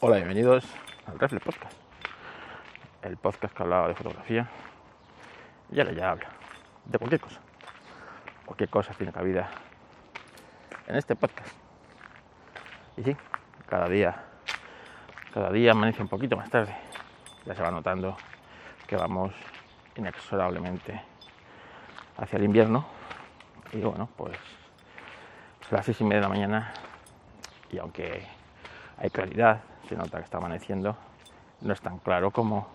Hola, bienvenidos al Reflex Podcast, el podcast que hablaba de fotografía y ahora ya habla de cualquier cosa. Cualquier cosa tiene cabida en este podcast. Y sí, cada día, cada día amanece un poquito más tarde. Ya se va notando que vamos inexorablemente hacia el invierno. Y bueno, pues las seis y media de la mañana y aunque hay claridad, se nota que está amaneciendo, no es tan claro como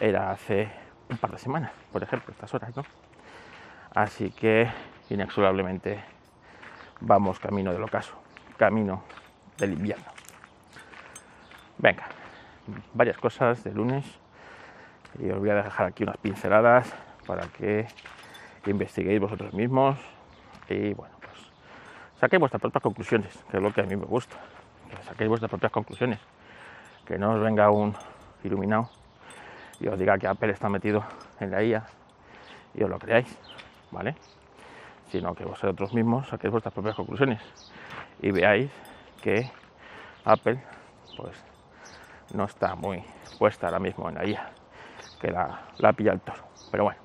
era hace un par de semanas, por ejemplo, estas horas, ¿no? Así que inexorablemente vamos camino del ocaso, camino del invierno. Venga, varias cosas de lunes y os voy a dejar aquí unas pinceladas para que investiguéis vosotros mismos y bueno, pues saquéis vuestras propias conclusiones, que es lo que a mí me gusta saquéis vuestras propias conclusiones, que no os venga un iluminado y os diga que Apple está metido en la IA y os lo creáis, ¿vale? Sino que vosotros mismos saquéis vuestras propias conclusiones y veáis que Apple pues no está muy puesta ahora mismo en la IA, que la, la pilla el toro. Pero bueno,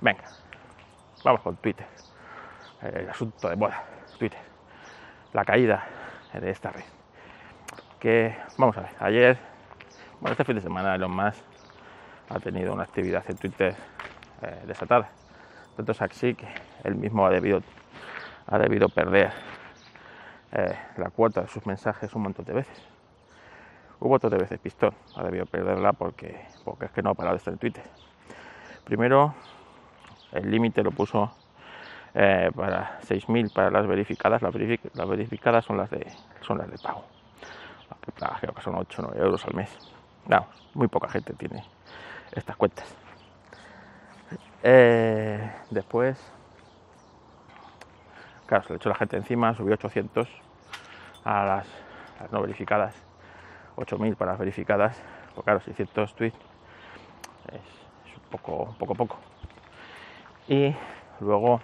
venga, vamos con Twitter. El asunto de moda, Twitter. La caída de esta red. Que, vamos a ver, ayer, bueno, este fin de semana Elon Musk ha tenido una actividad en Twitter eh, desatada. Tanto es así que él mismo ha debido, ha debido perder eh, la cuota de sus mensajes un montón de veces. Hubo otras veces pistón, ha debido perderla porque, porque es que no ha parado de estar en Twitter. Primero, el límite lo puso eh, para 6.000 para las verificadas. Las, verificadas son las de son las de pago. Creo que son 8 o 9 euros al mes. No, muy poca gente tiene estas cuentas. Eh, después, claro, se le echó la gente encima, subió 800 a las, no verificadas, 8.000 para las verificadas. Pues claro, 600 tweets es, un poco, poco poco. Y luego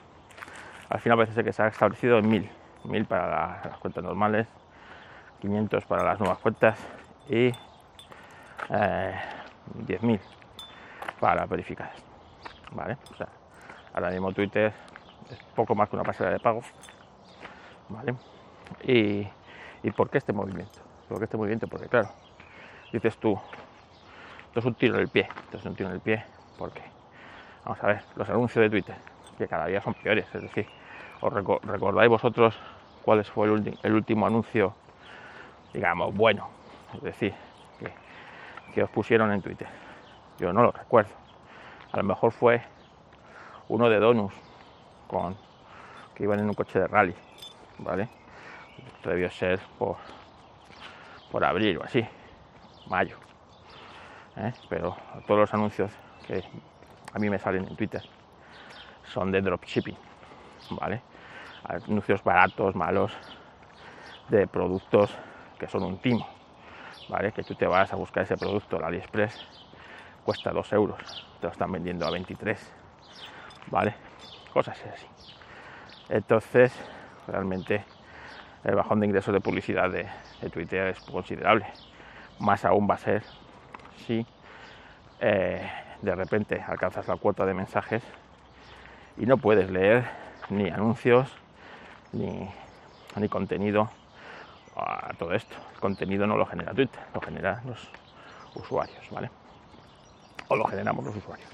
al final parece que se ha establecido en 1000, 1000 para las cuentas normales, 500 para las nuevas cuentas y 10.000 eh, para las verificadas. ¿Vale? O sea, ahora mismo Twitter es poco más que una pasarela de pago. ¿Vale? Y, ¿Y por qué este movimiento? ¿Por qué este movimiento? Porque claro, dices tú, esto es un tiro en el pie, esto es un tiro en el pie, porque, vamos a ver, los anuncios de Twitter, que cada día son peores. Es decir, ¿os recordáis vosotros cuál fue el, último anuncio, digamos, bueno? Es decir, que, os pusieron en Twitter. Yo no lo recuerdo. A lo mejor fue uno de Donus, con, que iban en un coche de rally, ¿vale? Esto debió ser por, por abril o así, mayo. ¿eh? Pero todos los anuncios que a mí me salen en Twitter son de dropshipping, ¿vale? Anuncios baratos, malos, de productos que son un timo, ¿vale? Que tú te vas a buscar ese producto, el AliExpress, cuesta 2 euros, te lo están vendiendo a 23, ¿vale? Cosas así. Entonces, realmente el bajón de ingresos de publicidad de, Twitter es considerable. Más aún va a ser si eh, de repente alcanzas la cuota de mensajes y no puedes leer ni anuncios ni, ni contenido a todo esto. El contenido no lo genera Twitter, lo generan los usuarios, ¿vale? O lo generamos los usuarios.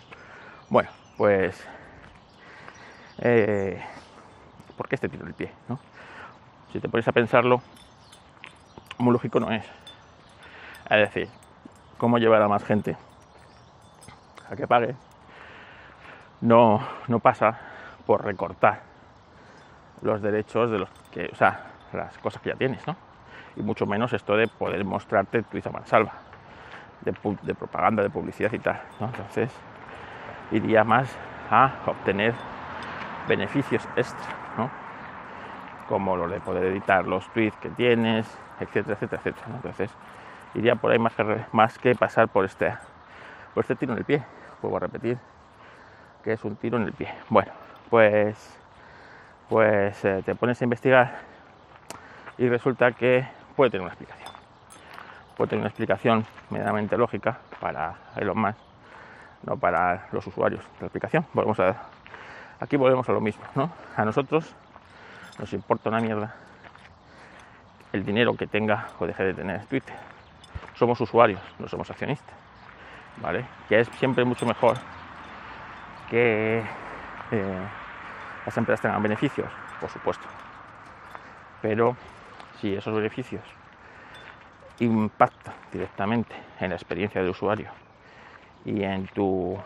Bueno, pues eh, ¿por qué este tiro el pie? Si te pones a pensarlo, muy lógico no es. Es decir, ¿cómo llevar a más gente a que pague no, no pasa por recortar los derechos de los que, o sea, las cosas que ya tienes, ¿no? Y mucho menos esto de poder mostrarte tu mansalva, de, de propaganda, de publicidad y tal, ¿no? Entonces, iría más a obtener beneficios extra, ¿no? Como lo de poder editar los tweets que tienes, etcétera, etcétera, etcétera. Entonces, iría por ahí más que, más que pasar por este, por este tiro en el pie, vuelvo a repetir, que es un tiro en el pie. Bueno, pues, pues eh, te pones a investigar y resulta que puede tener una explicación. puede tener una explicación medianamente lógica para Elon Musk, no para los usuarios de la aplicación. Volvemos a, aquí volvemos a lo mismo, ¿no? A nosotros nos importa una mierda el dinero que tenga o deje de tener Twitter. Somos usuarios, no somos accionistas, ¿vale? Que es siempre mucho mejor que eh, las empresas tengan beneficios, por supuesto. Pero si esos beneficios impactan directamente en la experiencia del usuario y en tu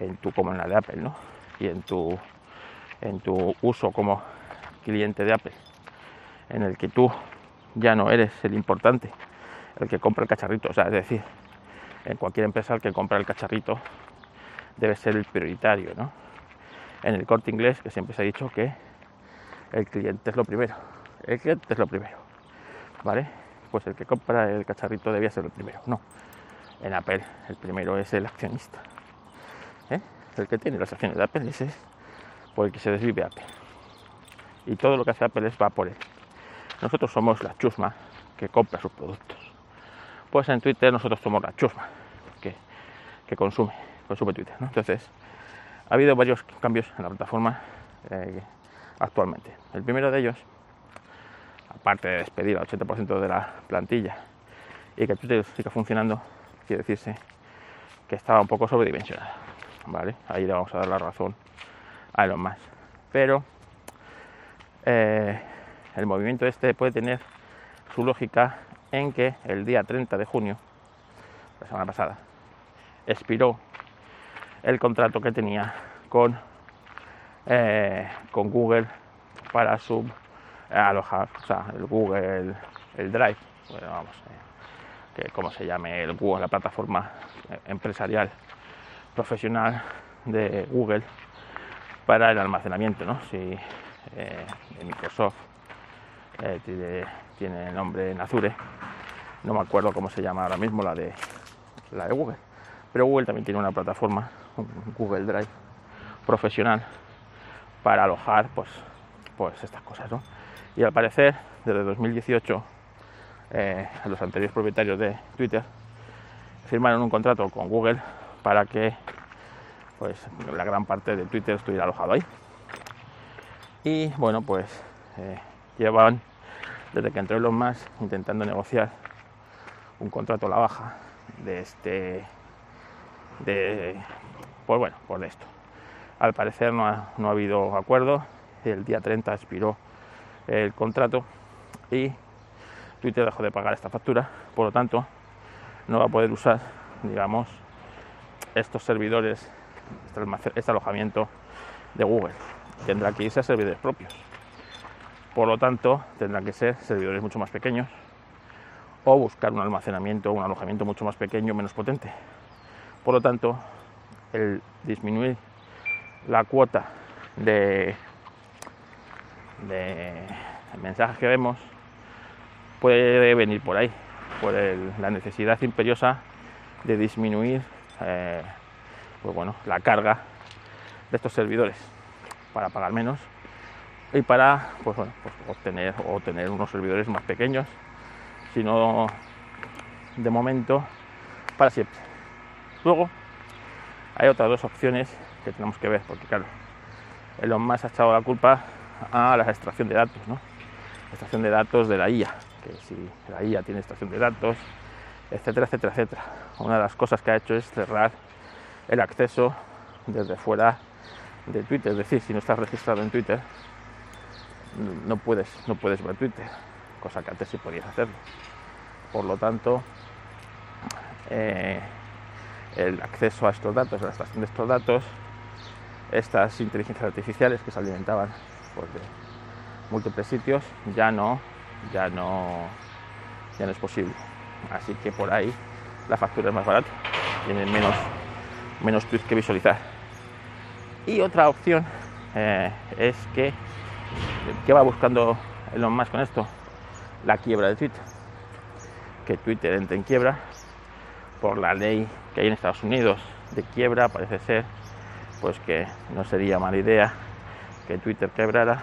en tu como en la de Apple, ¿no? Y en tu en tu uso como cliente de Apple, en el que tú ya no eres el importante, el que compra el cacharrito, o sea, es decir, en cualquier empresa el que compra el cacharrito debe ser el prioritario, ¿no? En el corte inglés, que siempre se ha dicho que el cliente es lo primero, el cliente es lo primero, ¿vale? Pues el que compra el cacharrito debía ser el primero, no. En Apple el primero es el accionista, ¿eh? el que tiene las acciones de Apple, es por el que se desvive Apple. Y todo lo que hace Apple es va por él. Nosotros somos la chusma que compra sus productos. Pues en Twitter nosotros somos la chusma que, que consume, consume Twitter. Entonces, ha habido varios cambios en la plataforma eh, actualmente. El primero de ellos, aparte de despedir al 80% de la plantilla y que Twitter siga funcionando, quiere decirse que estaba un poco sobredimensionada. ¿vale? Ahí le vamos a dar la razón a lo más. Pero eh, el movimiento este puede tener su lógica en que el día 30 de junio, la semana pasada, expiró el contrato que tenía con, eh, con Google para su alojar, o sea, el Google, el Drive, bueno, vamos, que como se llame el Google, la plataforma empresarial profesional de Google para el almacenamiento, ¿no? Si eh, Microsoft eh, tiene, el nombre en Azure, no me acuerdo cómo se llama ahora mismo la de la de Google, pero Google también tiene una plataforma, un Google Drive profesional para alojar pues, pues estas cosas, ¿no? Y al parecer, desde 2018, eh, los anteriores propietarios de Twitter firmaron un contrato con Google para que pues la gran parte de Twitter estuviera alojado ahí. Y bueno, pues eh, llevan desde que entró los más intentando negociar un contrato a la baja de este de pues bueno por esto al parecer no ha, no ha habido acuerdo el día 30 expiró el contrato y Twitter dejó de pagar esta factura por lo tanto no va a poder usar digamos estos servidores este, este, alojamiento de Google. Tendrá que irse a servidores propios. Por lo tanto, tendrán que ser servidores mucho más pequeños o buscar un almacenamiento, un alojamiento mucho más pequeño, menos potente. Por lo tanto, el disminuir la cuota de, de mensajes que vemos puede venir por ahí, por la necesidad imperiosa de disminuir eh, pues bueno, la carga de estos servidores para pagar menos y para pues bueno, pues obtener o tener unos servidores más pequeños, sino de momento para siempre. Luego hay otras dos opciones que tenemos que ver, porque claro, Elon Musk ha echado la culpa a la extracción de datos, ¿no? Extracción de datos de la IA, que si la IA tiene extracción de datos, etcétera, etcétera, etcétera. Una de las cosas que ha hecho es cerrar el acceso desde fuera de Twitter. Es decir, si no estás registrado en Twitter, no puedes, no puedes ver Twitter, cosa que antes sí podías hacerlo. Por lo tanto, eh, el acceso a estos datos, a la extracción de estos datos, estas inteligencias artificiales que se alimentaban pues, de múltiples sitios, ya no, ya no, ya no es posible. Así que por ahí la factura es más barata, tienen menos menos tweets que visualizar. Y otra opción eh, es que, ¿qué va buscando Elon Musk con esto? La quiebra de Twitter. Que Twitter entre en quiebra por la ley que hay en Estados Unidos de quiebra, parece ser, pues que no sería mala idea que Twitter quebrara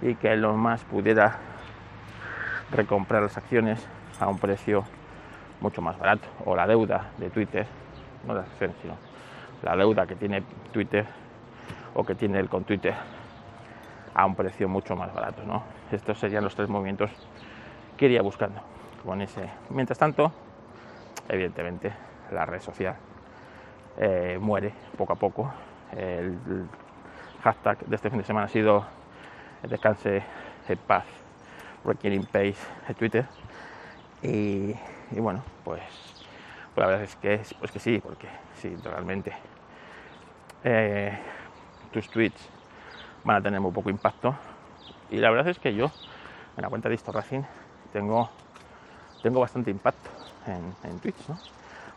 y que Elon Musk pudiera recomprar las acciones a un precio mucho más barato. O la deuda de Twitter, no las acciones, sino la deuda que tiene Twitter o que tiene él con Twitter a un precio mucho más barato. ¿no? Estos serían los tres movimientos que iría buscando con ese. Mientras tanto, evidentemente, la red social eh, muere poco a poco. Hashtag de este fin de semana ha sido descanse en paz, in pace en Twitter. Y, bueno, pues, pues, la verdad es que, pues que sí, porque sí, realmente eh, tus tweets van a tener muy poco impacto. Y la verdad es que yo, en la cuenta de Racing, tengo, tengo bastante impacto en, en.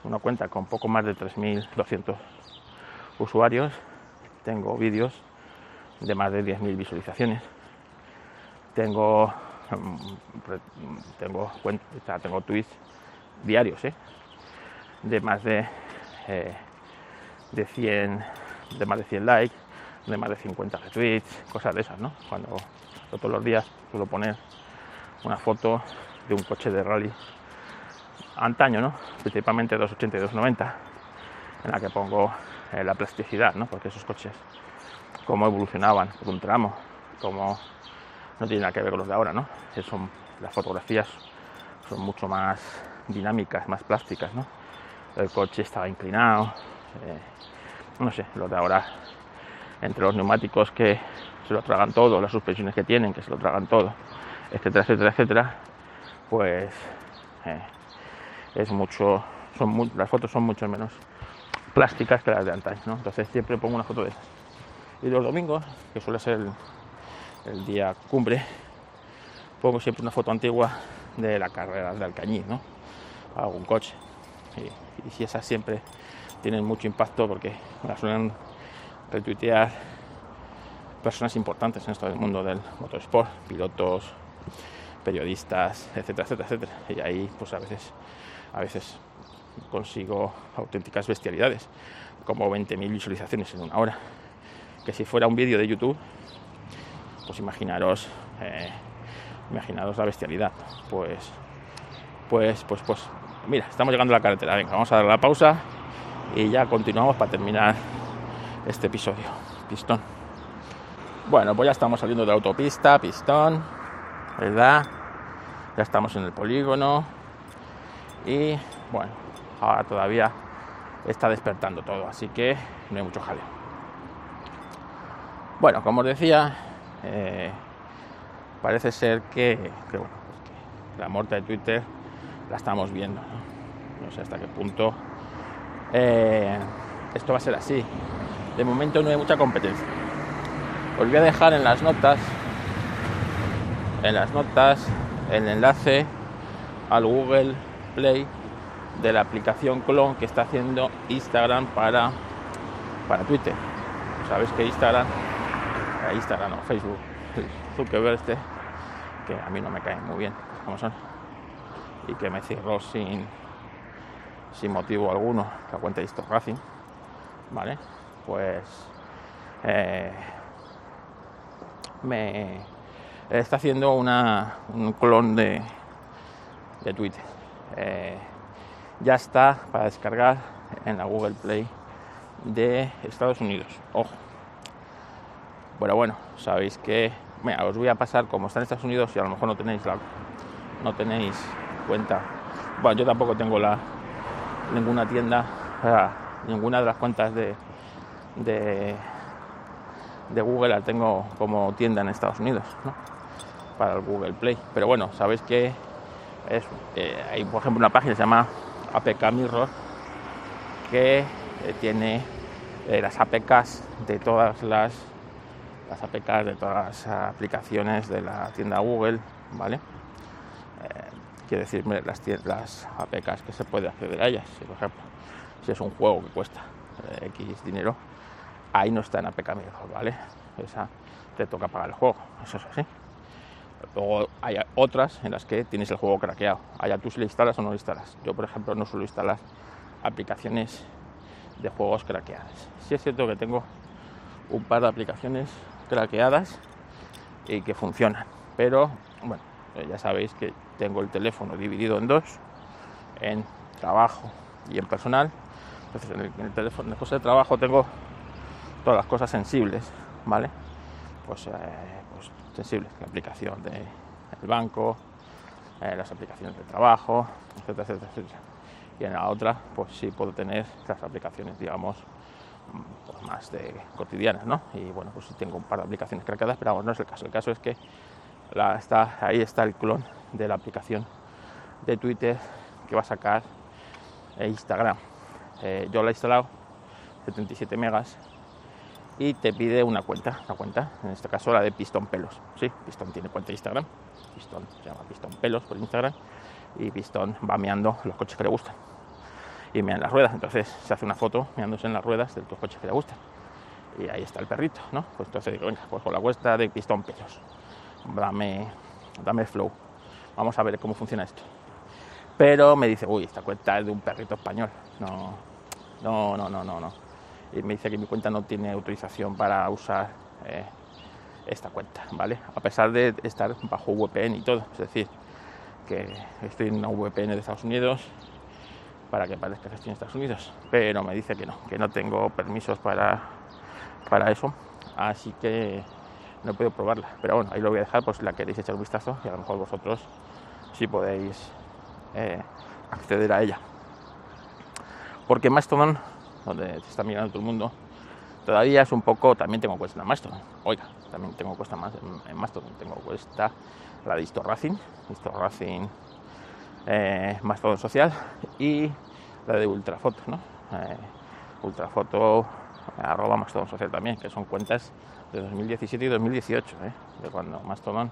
Una cuenta con poco más de 3.200 usuarios, tengo vídeos de más de 10.000 visualizaciones, tengo tengo tengo tweets diarios ¿eh? de más de eh, de 100 de más de 100 likes de más de 50 retweets cosas de esas no cuando todos los días suelo poner una foto de un coche de rally antaño no principalmente 280 y 290 en la que pongo eh, la plasticidad no porque esos coches cómo evolucionaban por un tramo cómo no tiene nada que ver con los de ahora, ¿no? Son, las fotografías son mucho más dinámicas, más plásticas, ¿no? El coche estaba inclinado, eh, no sé, los de ahora, entre los neumáticos que se lo tragan todo, las suspensiones que tienen que se lo tragan todo, etcétera, etcétera, etcétera, pues eh, es mucho, las fotos son mucho menos plásticas que las de antaño, ¿no? Entonces siempre pongo una foto de esas. Y los domingos, que suele ser el, día cumbre, pongo siempre una foto antigua de la carrera de Alcañiz, ¿no? Algún coche. Y, si esas siempre tienen mucho impacto porque las suelen retuitear personas importantes en esto del mundo del motorsport, pilotos, periodistas, etcétera, etcétera, etcétera. Y ahí pues a veces, a veces consigo auténticas bestialidades, como 20.000 visualizaciones en una hora. Que si fuera un vídeo de YouTube, pues imaginaros, eh, imaginaros la bestialidad. Pues, pues, pues, pues, mira, estamos llegando a la carretera. Venga, vamos a dar la pausa y ya continuamos para terminar este episodio. Pistón. Bueno, pues ya estamos saliendo de la autopista, pistón, ¿verdad? Ya estamos en el polígono y bueno, ahora todavía está despertando todo, así que no hay mucho jaleo. Bueno, como os decía, eh, parece ser que, pues la muerte de Twitter la estamos viendo. No, sé hasta qué punto eh, esto va a ser así. De momento no hay mucha competencia. Os voy a dejar en las notas, en las notas, el enlace al Google Play de la aplicación clon que está haciendo Instagram para, para Twitter. Sabéis que Instagram Instagram o Facebook, Zuckerberg este, que a mí no me caen muy bien, como son, y que me cerró sin, sin motivo alguno la cuenta de Stock Racing, ¿vale? Pues eh, me está haciendo una, un clon de, de Twitter. Eh, ya está para descargar en la Google Play de Estados Unidos. Ojo, bueno, bueno, sabéis que, os voy a pasar como está en Estados Unidos y a lo mejor no tenéis la, no tenéis cuenta. Bueno, yo tampoco tengo la ninguna tienda, ninguna de las cuentas de, de, Google la tengo como tienda en Estados Unidos, ¿no? Para el Google Play. Pero bueno, sabéis que eh, hay, por ejemplo, una página que se llama APK Mirror que eh, tiene eh, las APKs de todas las las APKs de todas las aplicaciones de la tienda Google, ¿vale? Eh, quiere decir las, las APKs que se puede acceder a ellas. Si, por ejemplo, si es un juego que cuesta eh, X dinero, ahí no está en APK mejor, ¿vale? Esa te toca pagar el juego, eso es así. Luego hay otras en las que tienes el juego craqueado. Allá tú si lo instalas o no lo instalas. Yo, por ejemplo, no suelo instalar aplicaciones de juegos craqueadas. Sí es cierto que tengo un par de aplicaciones craqueadas y que funcionan. Pero bueno, eh, ya sabéis que tengo el teléfono dividido en dos, en trabajo y en personal. Entonces en el, teléfono, en el de trabajo tengo todas las cosas sensibles, ¿vale? Pues, eh, pues sensibles, la aplicación del banco, eh, las aplicaciones de trabajo, etcétera, etcétera, etcétera. Y en la otra, pues sí puedo tener las aplicaciones, digamos, más de cotidianas, ¿no? Y bueno, pues tengo un par de aplicaciones craqueadas, pero vamos, no es el caso. El caso es que ahí está el clon de la aplicación de Twitter que va a sacar Instagram. Eh, yo la he instalado, 77 megas, y te pide una cuenta, una cuenta, en este caso la de Pistón Pelos. Sí, Pistón tiene cuenta de Instagram, Pistón se llama Pistón Pelos por Instagram, y Pistón va meando los coches que le gustan. Y mean las ruedas, entonces se hace una foto meándose en las ruedas de tus coches que le gustan. Y ahí está el perrito, ¿no? Pues entonces digo, venga, pues con la cuesta de Pistón Pelos, dame, dame flow. Vamos a ver cómo funciona esto. Pero me dice, uy, esta cuenta es de un perrito español. No, no, no, no, no, no. Y me dice que mi cuenta no tiene autorización para usar eh, esta cuenta, ¿vale? A pesar de estar bajo VPN y todo. Es decir, que estoy en una VPN de Estados Unidos para que parezca que estoy en Estados Unidos. Pero me dice que no, que no tengo permisos para, para eso. Así que no puedo probarla. Pero bueno, ahí lo voy a dejar si la queréis echar un vistazo y a lo mejor vosotros sí podéis eh, acceder a ella. Porque Mastodon, donde se está mirando todo el mundo, todavía es un poco, también tengo cuesta en Mastodon. Oiga, también tengo cuesta más en, Mastodon. Tengo cuesta la de Racing eh, Mastodon Social y la de Ultrafoto, ¿no? Eh, Ultrafoto arroba Mastodon Social también, que son cuentas de 2017 y 2018, ¿eh? de cuando Mastodon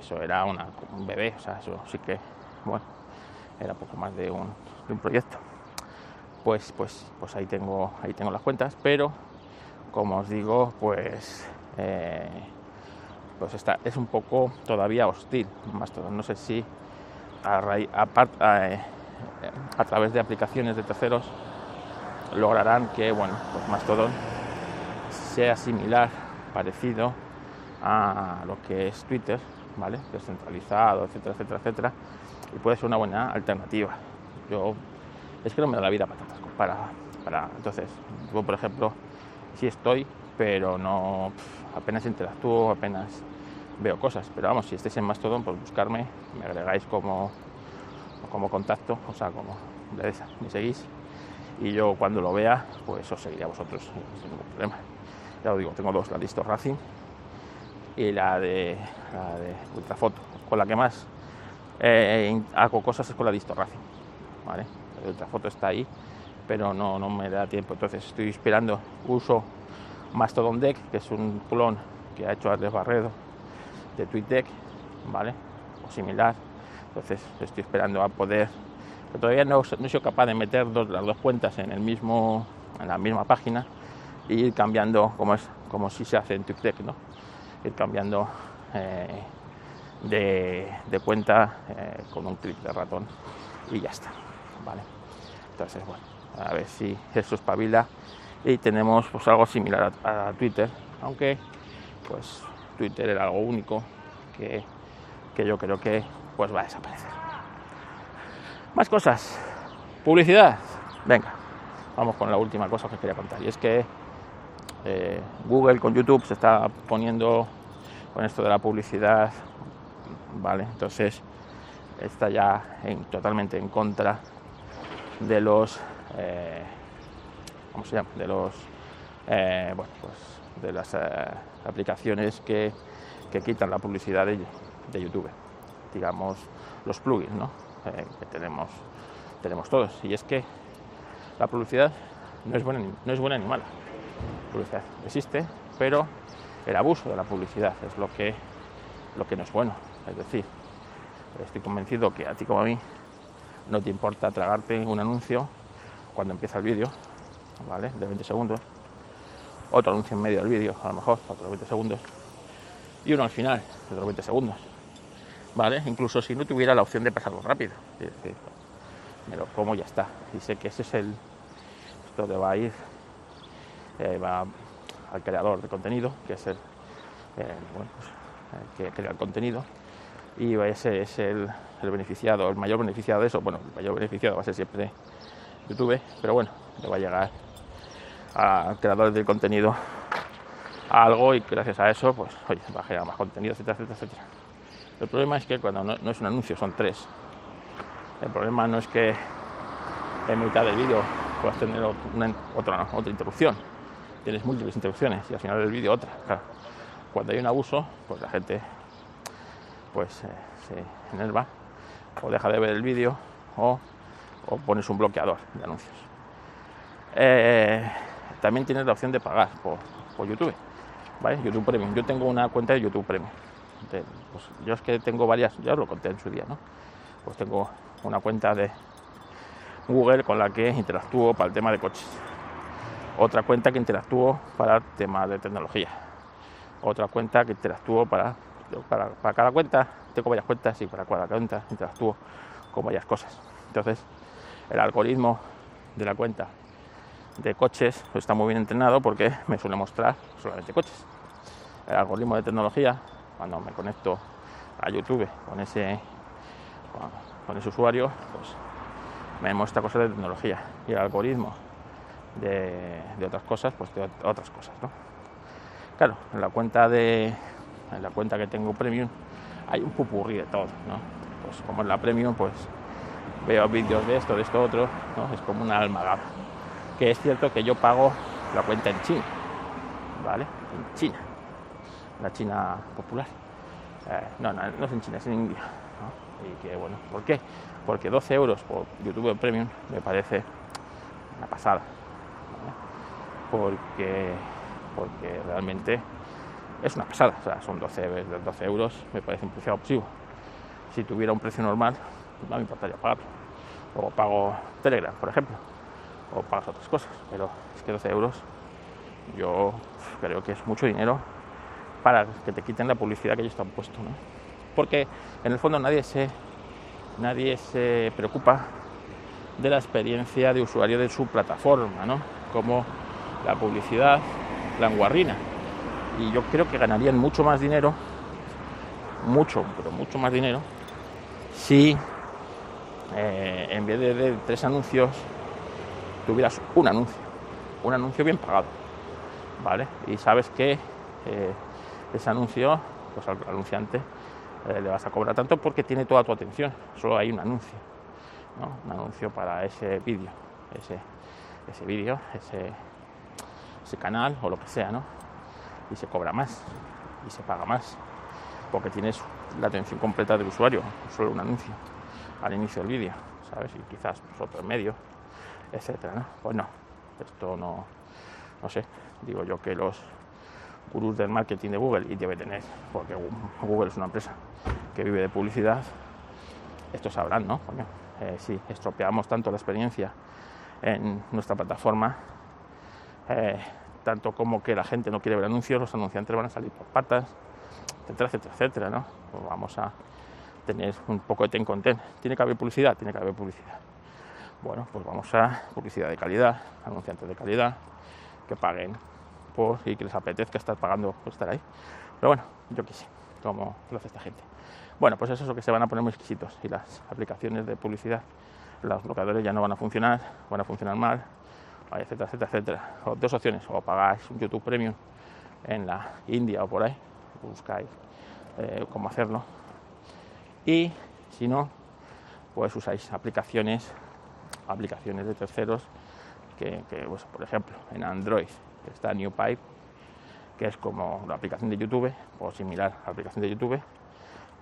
eso era un bebé, o sea, eso sí que, bueno, era poco más de un, proyecto. Pues, pues, pues ahí tengo, ahí tengo las cuentas, pero como os digo, pues, eh, pues está, es un poco todavía hostil. Mastodon, no sé si eh, a, través de aplicaciones de terceros lograrán que, bueno, pues Mastodon sea similar, parecido a lo que es Twitter, ¿vale? Descentralizado, etcétera, etcétera, etcétera y puede ser una buena alternativa. Yo es que no me da la vida para para, entonces yo por ejemplo sí estoy, pero no apenas interactúo, apenas veo cosas. Pero vamos, si estáis en Mastodon, pues buscarme, me agregáis como, como contacto, o sea, como me seguís. Y yo cuando lo vea, pues os seguiré a vosotros, sin ningún problema. Ya os digo, tengo dos, la de Racing y la de, la de Ultrafoto, con la que más eh, hago cosas con la distorración. ¿vale? La foto está ahí, pero no, no me da tiempo. Entonces estoy esperando, uso Mastodon Deck, que es un clon que ha hecho Andrés Barredo de TweetDeck, ¿vale? O similar. Entonces estoy esperando a poder. Pero todavía no, no he sido capaz de meter las dos cuentas en el mismo, en la misma página y ir cambiando como es, como si se hace en TweetDeck, ¿no? Ir cambiando eh, de, cuenta eh, con un clic de ratón y ya está. ¿vale? Entonces, bueno, a ver si eso espabila y tenemos pues algo similar a, Twitter, aunque pues Twitter era algo único que, que, yo creo que pues va a desaparecer. Más cosas. Publicidad. Venga, vamos con la última cosa que quería contar. Y es que eh, Google con YouTube se está poniendo con esto de la publicidad ¿vale? Entonces está ya totalmente en contra de los, eh, ¿cómo se llama? De los, eh, bueno, pues de las eh, aplicaciones que, quitan la publicidad de, YouTube, digamos los plugins, ¿no? que tenemos, tenemos todos. Y es que la publicidad no es buena, no es buena ni mala. La publicidad existe, pero el abuso de la publicidad es lo que, lo que no es bueno. Es decir, estoy convencido que a ti como a mí no te importa tragarte un anuncio cuando empieza el vídeo, ¿vale? De 20 segundos. Otro anuncio en medio del vídeo, a lo mejor, otros 20 segundos. Y uno al final, otros 20 segundos. ¿Vale? Incluso si no tuviera la opción de pasarlo rápido. Es decir, me lo como y ya está. Y sé que ese es el. Esto te va a ir. Eh, va al creador de contenido, que es el, eh, bueno, pues, que crea el contenido y ese es el beneficiado, el mayor beneficiado de eso. Bueno, el mayor beneficiado va a ser siempre YouTube, pero bueno, le va a llegar a creadores del contenido algo y gracias a eso, pues, oye, va a generar más contenido, etcétera, etcétera, etcétera. El problema es que cuando no, es un anuncio, son tres. El problema no es que en mitad del vídeo puedas tener una, otra, otra interrupción. Tienes múltiples interrupciones y al final del vídeo otra. Claro. Cuando hay un abuso, pues la gente pues eh, se enerva o deja de ver el vídeo o, o pones un bloqueador de anuncios. Eh, también tienes la opción de pagar por, YouTube. YouTube Premium. Yo tengo una cuenta de YouTube Premium. Pues yo es que tengo varias, ya os lo conté en su día, ¿no? Pues tengo una cuenta de Google con la que interactúo para el tema de coches. Otra cuenta que interactúo para temas de tecnología. Otra cuenta que interactúo para, para, para cada cuenta, tengo varias cuentas y para cada cuenta interactúo con varias cosas. Entonces, el algoritmo de la cuenta de coches pues está muy bien entrenado porque me suele mostrar solamente coches. El algoritmo de tecnología, cuando me conecto a YouTube con ese, con ese usuario, pues me muestra cosas de tecnología. Y el algoritmo de, de otras cosas, pues de otras cosas. ¿no? Claro, en la cuenta de en la cuenta que tengo premium hay un pupurrí de todo, ¿no? Pues como en la premium, pues veo vídeos de esto, de esto, otro, ¿no? Es como una almagama que es cierto que yo pago la cuenta en China, ¿vale? En China, la China popular. Eh, no, no, no es en China, es en India. Y que bueno, ¿por qué? Porque 12 euros por YouTube Premium me parece una pasada. Porque, porque realmente es una pasada. O sea, son 12, 12 euros, me parece un precio abusivo. Si tuviera un precio normal, no me importaría pagarlo. O pago Telegram, por ejemplo o pagas otras cosas. Pero es que 12 euros yo creo que es mucho dinero para que te quiten la publicidad que ellos te han puesto. ¿no? Porque en el fondo nadie se, nadie se preocupa de la experiencia de usuario de su plataforma, ¿no? como la publicidad la enguarrina. Y yo creo que ganarían mucho más dinero, mucho, pero mucho más dinero, si eh, en vez de tres anuncios tuvieras un anuncio, un anuncio bien pagado, ¿vale? Y sabes que eh, ese anuncio, pues al anunciante eh, le vas a cobrar tanto porque tiene toda tu atención, solo hay un anuncio, ¿no? Un anuncio para ese vídeo, ese, ese vídeo, ese, canal o lo que sea, ¿no? Y se cobra más y se paga más porque tienes la atención completa del usuario, solo un anuncio al inicio del vídeo, ¿sabes? Y quizás pues, otro medio etcétera, ¿no? Pues no, esto no, no sé, digo yo que los gurús del marketing de Google, y debe tener, porque Google es una empresa que vive de publicidad, esto sabrán, ¿no? Eh, si estropeamos tanto la experiencia en nuestra plataforma, eh, tanto como que la gente no quiere ver anuncios, los anunciantes van a salir por patas, etcétera, etcétera, etcétera, ¿no? Pues vamos a tener un poco de ten con ten. ¿Tiene que haber publicidad? Tiene que haber publicidad bueno, pues vamos a publicidad de calidad, anunciantes de calidad, que paguen por y que les apetezca estar pagando por estar ahí. Pero bueno, yo qué sé, cómo lo hace esta gente. Bueno, pues eso es lo que se van a poner muy exquisitos y las aplicaciones de publicidad, los bloqueadores ya no van a funcionar, van a funcionar mal, etcétera, etcétera, etcétera. O dos opciones, o pagáis un YouTube Premium en la India o por ahí, buscáis eh, cómo hacerlo. Y si no, pues usáis aplicaciones aplicaciones de terceros que, pues, por ejemplo, en Android está NewPipe, que es como la aplicación de YouTube o similar a la aplicación de YouTube,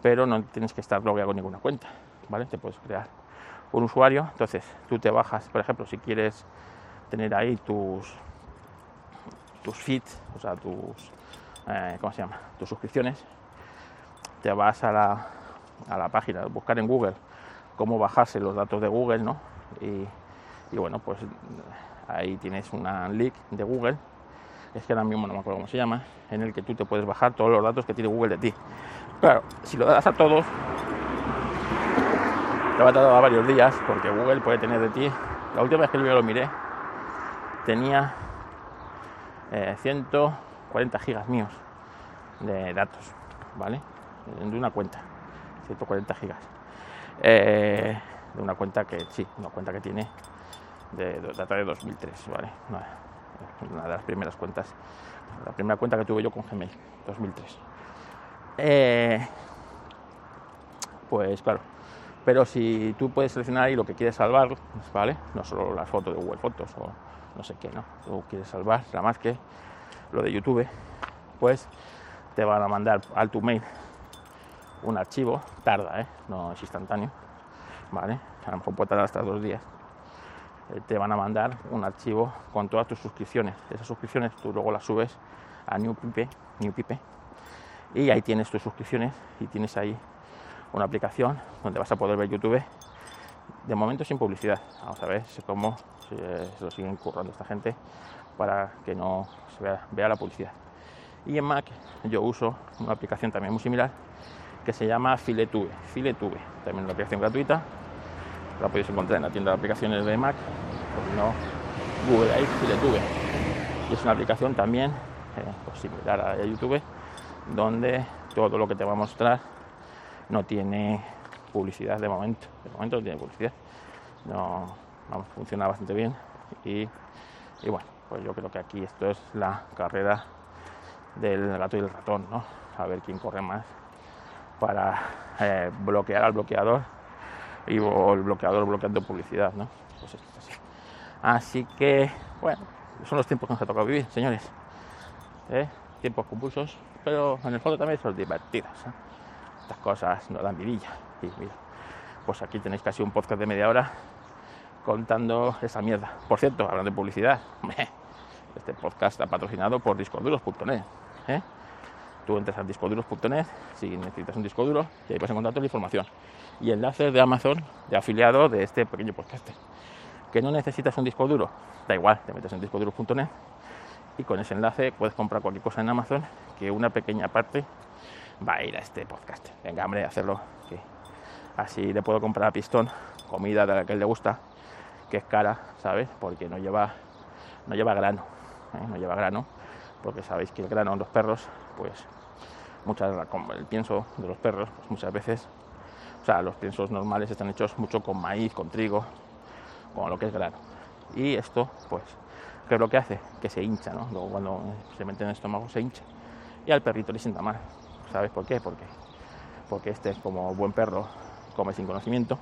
pero no tienes que estar logueado con ninguna cuenta, ¿vale? Te puedes crear un usuario, entonces tú te bajas, por ejemplo, si quieres tener ahí tus tus feeds, o sea, tus eh, ¿cómo se llama? tus suscripciones, te vas a la, a la página, buscar en Google cómo bajarse los datos de Google, ¿no? Y, bueno, pues ahí tienes una link de Google, es que ahora mismo no me acuerdo cómo se llama, en el que tú te puedes bajar todos los datos que tiene Google de ti. Claro, si lo das a todos, te va a tardar varios días, porque Google puede tener de ti, la última vez que yo lo miré, tenía eh, 140 gigas míos de datos, ¿vale? De una cuenta. 140 gigas. Eh, de una cuenta que sí, una cuenta que tiene de, de de 2003, ¿vale? Una, de las primeras cuentas, la primera cuenta que tuve yo con Gmail, 2003. Eh, pues claro, pero si tú puedes seleccionar ahí lo que quieres salvar, ¿vale? No solo las fotos de Google Fotos o no sé qué, ¿no? Tú quieres salvar, nada más que lo de YouTube, pues te van a mandar al tu mail un archivo, tarda, ¿eh? no es instantáneo, ¿vale? A lo mejor puede tardar hasta dos días. Eh, te van a mandar un archivo con todas tus suscripciones. Esas suscripciones tú luego las subes a NewPipe, NewPipe y ahí tienes tus suscripciones y tienes ahí una aplicación donde vas a poder ver YouTube de momento sin publicidad. Vamos a ver cómo se, lo siguen currando esta gente para que no se vea, la publicidad. Y en Mac yo uso una aplicación también muy similar que se llama FileTube. FileTube, también una aplicación gratuita. La podéis encontrar en la tienda de aplicaciones de Mac, no, Google ahí, FileTube. Y es una aplicación también eh, pues similar a YouTube, donde todo lo que te va a mostrar no tiene publicidad de momento. De momento no tiene publicidad. No, funciona bastante bien. Y, bueno, pues yo creo que aquí esto es la carrera del gato y el ratón, ¿no? A ver quién corre más para eh, bloquear al bloqueador y el bloqueador bloqueando publicidad, ¿no? Pues esto es así. Así que, bueno, son los tiempos que nos ha tocado vivir, señores. ¿Eh? Tiempos compulsos, pero en el fondo también son divertidos. ¿eh? estas cosas no dan vidilla. Y mira, pues aquí tenéis casi un podcast de media hora contando esa mierda. Por cierto, hablando de publicidad, este podcast está patrocinado por discoduros.net. ¿eh? Tú entras a discoduros.net si necesitas un disco duro y ahí puedes encontrar toda la información. Y enlaces de Amazon de afiliado de este pequeño podcast. Que no necesitas un disco duro, da igual, te metes en discoduros.net y con ese enlace puedes comprar cualquier cosa en Amazon que una pequeña parte va a ir a este podcast. Venga, hombre, hacerlo. Que así le puedo comprar a Pistón comida de la que él le gusta, que es cara, ¿sabes? Porque no lleva, no lleva grano, ¿eh? no lleva grano, porque sabéis que el grano en los perros, pues muchas, el pienso de los perros, pues muchas veces, o sea, los piensos normales están hechos mucho con maíz, con trigo, con lo que es grano. Y esto, pues, ¿qué es lo que hace? Que se hincha, ¿no? Luego cuando se mete en el estómago se hincha. Y al perrito le sienta mal. ¿Sabes por qué? Porque, porque este, como buen perro, come sin conocimiento,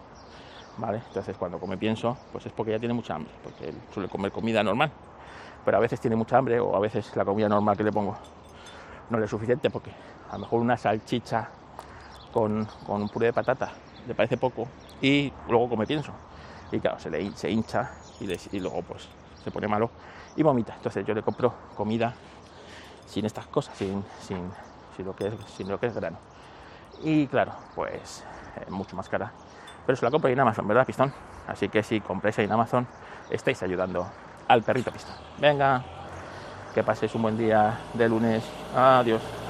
¿vale? Entonces cuando come pienso, pues es porque ya tiene mucha hambre, porque suele comer comida normal, pero a veces tiene mucha hambre o a veces la comida normal que le pongo no le es suficiente porque a lo mejor una salchicha con, un puré de patata le parece poco y luego come pienso. Y claro, se le se hincha y, luego pues se pone malo y vomita. Entonces yo le compro comida sin estas cosas, sin, sin, sin lo que es, lo que es grano. Y claro, pues eh, mucho más cara. Pero se la compro en Amazon, ¿verdad, Pistón? Así que si compréis en Amazon, estáis ayudando al perrito Pistón. Venga, que paséis un buen día de lunes. Adiós.